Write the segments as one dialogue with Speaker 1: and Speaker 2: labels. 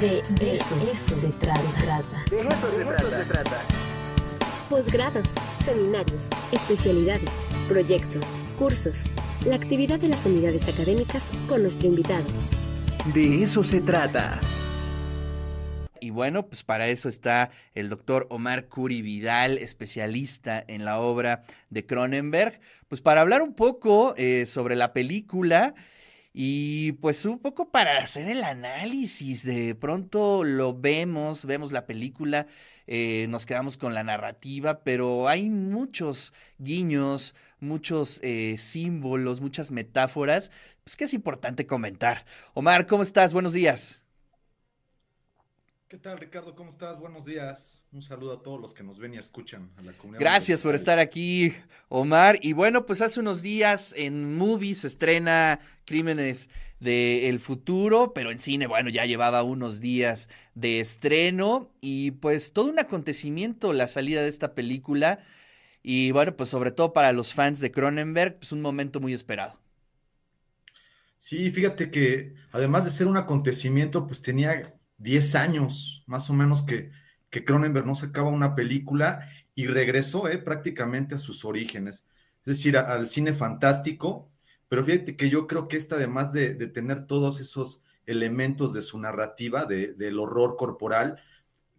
Speaker 1: De eso, eso se trata.
Speaker 2: De eso se trata.
Speaker 3: Posgrados, seminarios, especialidades, proyectos, cursos, la actividad de las unidades académicas con nuestro invitado.
Speaker 2: De eso se trata.
Speaker 4: Y bueno, pues para eso está el doctor Omar Curi Vidal, especialista en la obra de Cronenberg, pues para hablar un poco eh, sobre la película y pues un poco para hacer el análisis. De pronto lo vemos, vemos la película, eh, nos quedamos con la narrativa, pero hay muchos guiños, muchos eh, símbolos, muchas metáforas, pues que es importante comentar. Omar, ¿cómo estás? Buenos días.
Speaker 5: ¿Qué tal, Ricardo? ¿Cómo estás? Buenos días. Un saludo a todos los que nos ven y escuchan a la comunidad.
Speaker 4: Gracias por estar aquí, Omar. Y bueno, pues hace unos días en Movies se estrena Crímenes del Futuro, pero en cine, bueno, ya llevaba unos días de estreno y pues todo un acontecimiento la salida de esta película. Y bueno, pues sobre todo para los fans de Cronenberg, pues un momento muy esperado.
Speaker 5: Sí, fíjate que además de ser un acontecimiento, pues tenía 10 años más o menos que, que Cronenberg no sacaba una película y regresó eh, prácticamente a sus orígenes, es decir, al cine fantástico, pero fíjate que yo creo que esta, además de, tener todos esos elementos de su narrativa, del horror corporal,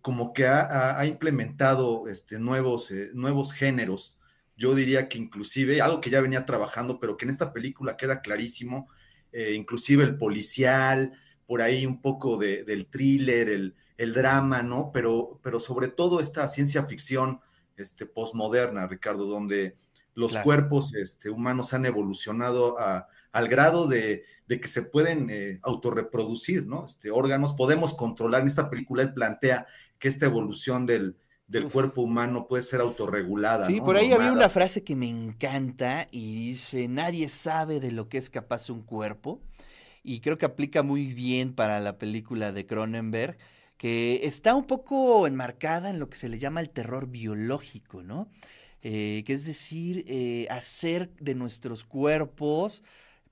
Speaker 5: como que ha, implementado este, nuevos, eh, nuevos géneros. Yo diría que inclusive algo que ya venía trabajando, pero que en esta película queda clarísimo, eh, inclusive el policial, por ahí un poco de, del thriller, el, el, drama, ¿no? Pero, pero sobre todo esta ciencia ficción este, postmoderna, Ricardo, donde los cuerpos este, humanos han evolucionado a, al grado de, de, que se pueden eh, autorreproducir, ¿no? Este, órganos, podemos controlar. En esta película él plantea que esta evolución del, del cuerpo humano puede ser autorregulada.
Speaker 4: Sí, por ahí había una frase que me encanta y dice, nadie sabe de lo que es capaz un cuerpo y creo que aplica muy bien para la película de Cronenberg, que está un poco enmarcada en lo que se le llama el terror biológico, ¿no? Eh, que es decir, eh, hacer de nuestros cuerpos,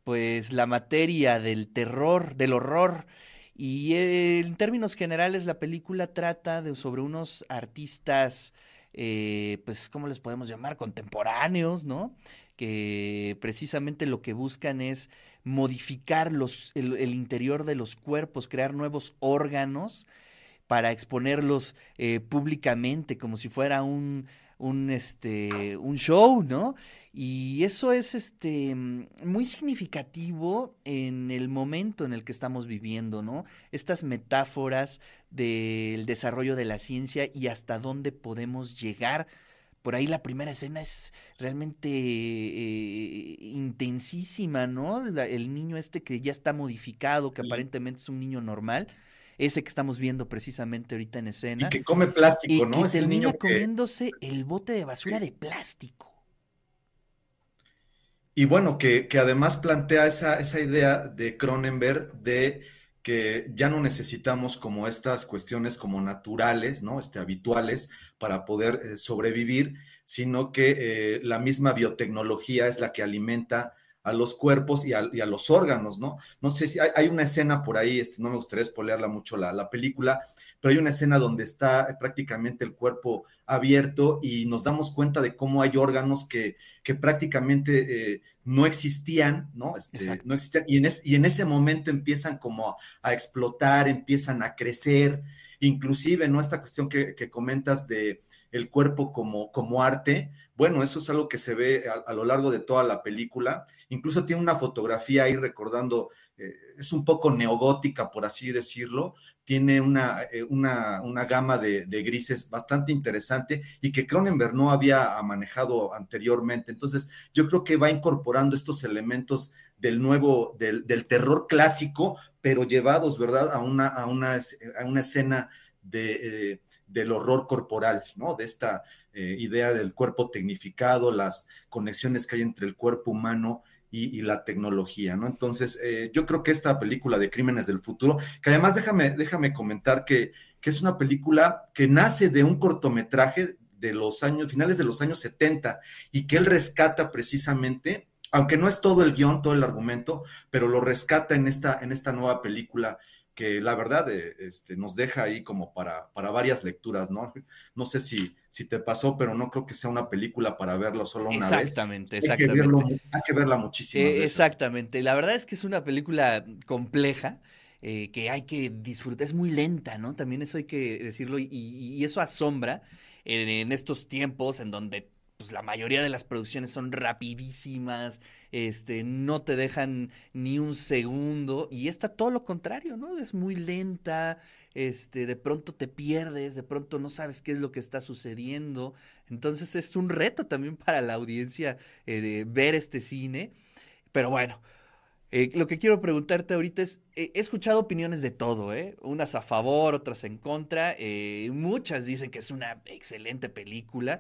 Speaker 4: pues, la materia del terror, del horror. Y eh, en términos generales, la película trata sobre unos artistas, pues, ¿cómo les podemos llamar? Contemporáneos, ¿no? Que precisamente lo que buscan es modificar los, el, interior de los cuerpos, crear nuevos órganos para exponerlos eh, públicamente como si fuera un, un, este, un show, ¿no? Y eso es este, muy significativo en el momento en el que estamos viviendo, ¿no? Estas metáforas del desarrollo de la ciencia y hasta dónde podemos llegar por ahí la primera escena es realmente eh, intensísima, ¿no? el niño este que ya está modificado, que aparentemente es un niño normal, ese que estamos viendo precisamente ahorita en escena.
Speaker 5: Y que come plástico,
Speaker 4: ¿no? Que es el niño comiéndose el bote de basura de plástico.
Speaker 5: Y bueno, que, que además plantea esa, esa idea de Cronenberg de que ya no necesitamos como estas cuestiones como naturales, ¿no? Este, habituales para poder eh, sobrevivir, sino que eh, la misma biotecnología es la que alimenta a los cuerpos y a, los órganos, ¿no? No sé si hay, una escena por ahí, este, no me gustaría spoilearla mucho la, la, película, pero hay una escena donde está prácticamente el cuerpo abierto y nos damos cuenta de cómo hay órganos que, que prácticamente eh, no existían, ¿no? Este, no existían, y en, y en ese momento empiezan como a explotar, empiezan a crecer, inclusive, ¿no? Esta cuestión que, comentas de el cuerpo como, como arte, bueno, eso es algo que se ve a, lo largo de toda la película. Incluso tiene una fotografía ahí recordando, eh, es un poco neogótica, por así decirlo. Tiene una, eh, una, una gama de, grises bastante interesante y que Cronenberg no había manejado anteriormente. Entonces, yo creo que va incorporando estos elementos del nuevo, del, terror clásico, pero llevados, ¿verdad?, a una, a una, a una escena de, eh, del horror corporal, ¿no? De esta eh, idea del cuerpo tecnificado, las conexiones que hay entre el cuerpo humano y, la tecnología, ¿no? Entonces, eh, yo creo que esta película de Crímenes del Futuro, que además déjame, déjame comentar que, que es una película que nace de un cortometraje de los años, finales de los años 70, y que él rescata precisamente aunque no es todo el guion, todo el argumento, pero lo rescata en esta, en esta nueva película que la verdad eh, este, nos deja ahí como para, para varias lecturas, ¿no? No sé si, si te pasó, pero no creo que sea una película para verlo solo una
Speaker 4: exactamente,
Speaker 5: vez.
Speaker 4: Exactamente,
Speaker 5: exactamente. Hay que verla muchísimo.
Speaker 4: Eh, exactamente, la verdad es que es una película compleja. Eh, que hay que disfrutar, es muy lenta, ¿no? También eso hay que decirlo y, y eso asombra en, en, estos tiempos en donde pues, la mayoría de las producciones son rapidísimas, este, no te dejan ni un segundo, y esta todo lo contrario, ¿no? Es muy lenta, este, de pronto te pierdes, de pronto no sabes qué es lo que está sucediendo, entonces es un reto también para la audiencia eh, de ver este cine, pero bueno. Eh, lo que quiero preguntarte ahorita es, eh, he escuchado opiniones de todo, ¿eh? Unas a favor, otras en contra. Muchas dicen que es una excelente película.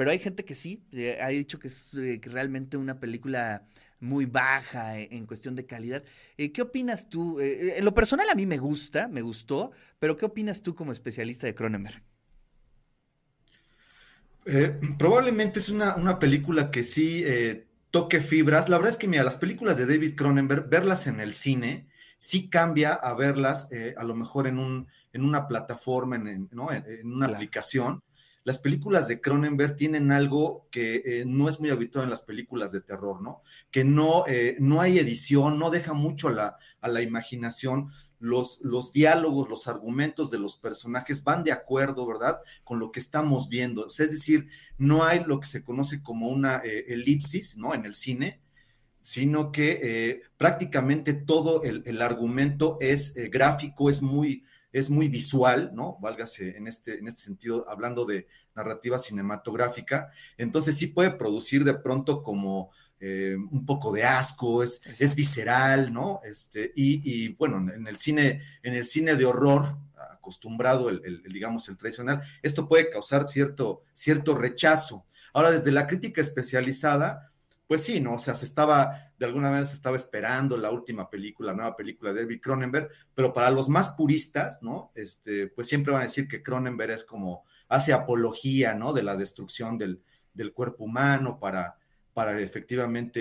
Speaker 4: Pero hay gente que sí, eh, ha dicho que es eh, realmente una película muy baja en, en cuestión de calidad. Eh, ¿Qué opinas tú? Eh, en lo personal a mí me gusta, me gustó, pero ¿qué opinas tú como especialista de Cronenberg?
Speaker 5: Eh, probablemente es una, una, película que sí eh, toque fibras. La verdad es que, mira, las películas de David Cronenberg, verlas en el cine, sí cambia a verlas eh, a lo mejor en, un, en una plataforma, en, ¿no? en, en una claro. aplicación las películas de Cronenberg tienen algo que eh, no es muy habitual en las películas de terror, ¿no? Que no, eh, no hay edición, no deja mucho a la, a la imaginación. Los, los, diálogos, los argumentos de los personajes van de acuerdo, ¿verdad? Con lo que estamos viendo. Es decir, no hay lo que se conoce como una eh, elipsis, ¿no? En el cine, sino que prácticamente todo el, el, argumento es gráfico, es muy, es muy visual, ¿no? Válgase en este, en este sentido, hablando de narrativa cinematográfica, entonces sí puede producir de pronto como eh, un poco de asco, es, es visceral, ¿no? Este, y, y, bueno, en el cine, en el cine de horror, acostumbrado, el, el, el, digamos, el tradicional, esto puede causar cierto, cierto rechazo. Ahora, desde la crítica especializada, pues sí, ¿no? O sea, se estaba, de alguna manera se estaba esperando la última película, la nueva película de David Cronenberg, pero para los más puristas, ¿no? Este, pues siempre van a decir que Cronenberg es como, hace apología, ¿no? De la destrucción del, del cuerpo humano para, para efectivamente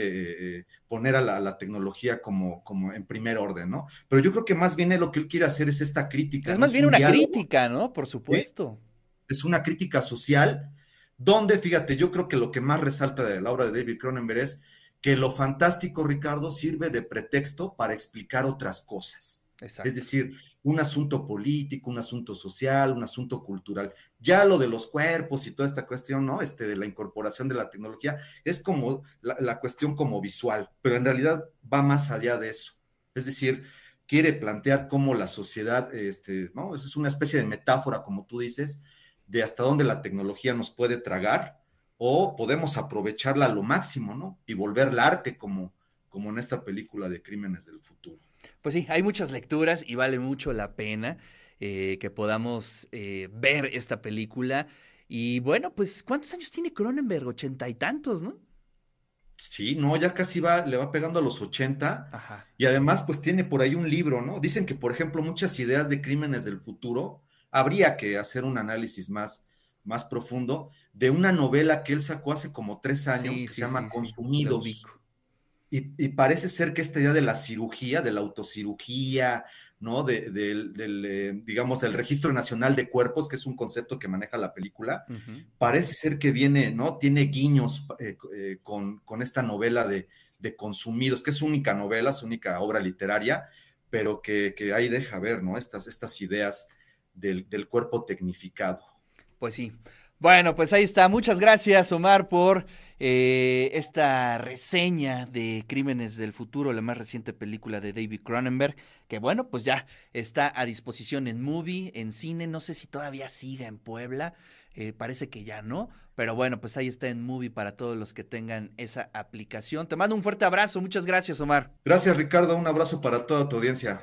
Speaker 5: eh, poner a la, tecnología como, como en primer orden, ¿no? Pero yo creo que más bien lo que él quiere hacer es esta crítica.
Speaker 4: Es
Speaker 5: ¿no?
Speaker 4: más bien
Speaker 5: un
Speaker 4: una
Speaker 5: diálogo,
Speaker 4: crítica, ¿no? Por supuesto.
Speaker 5: Es una crítica social donde, fíjate, yo creo que lo que más resalta de la obra de David Cronenberg es que lo fantástico, Ricardo, sirve de pretexto para explicar otras cosas. Exacto. Es decir, un asunto político, un asunto social, un asunto cultural. Ya lo de los cuerpos y toda esta cuestión, ¿no? Este, de la incorporación de la tecnología, es como la, la cuestión como visual, pero en realidad va más allá de eso. Es decir, quiere plantear cómo la sociedad, este, ¿no? Es una especie de metáfora, como tú dices, de hasta dónde la tecnología nos puede tragar o podemos aprovecharla a lo máximo, ¿no? Y volverla arte como, como en esta película de Crímenes del Futuro.
Speaker 4: Pues sí, hay muchas lecturas y vale mucho la pena eh, que podamos eh, ver esta película. Y bueno, pues, ¿cuántos años tiene Cronenberg? Ochenta y tantos, ¿no?
Speaker 5: Sí, no, ya casi va, le va pegando a los 80. Ajá. Y además, pues tiene por ahí un libro, ¿no? Dicen que, por ejemplo, muchas ideas de crímenes del futuro habría que hacer un análisis más, más profundo de una novela que él sacó hace como tres años sí, que sí, se llama sí, Consumidos. Y, y, parece ser que esta idea de la cirugía, de la autocirugía, ¿no? De, de, del, eh, digamos, del Registro Nacional de Cuerpos, que es un concepto que maneja la película, uh -huh. parece ser que viene, ¿no? Tiene guiños eh, eh, con, con, esta novela de, de, Consumidos, que es su única novela, su única obra literaria, pero que, que ahí deja ver, ¿no? Estas, estas ideas del, del cuerpo tecnificado.
Speaker 4: Pues sí. Bueno, pues ahí está. Muchas gracias, Omar, por eh, esta reseña de Crímenes del Futuro, la más reciente película de David Cronenberg, que bueno, pues ya está a disposición en movie, en cine. No sé si todavía siga en Puebla. Eh, parece que ya no, pero bueno, pues ahí está en movie para todos los que tengan esa aplicación. Te mando un fuerte abrazo. Muchas gracias, Omar.
Speaker 5: Gracias, Ricardo. Un abrazo para toda tu audiencia.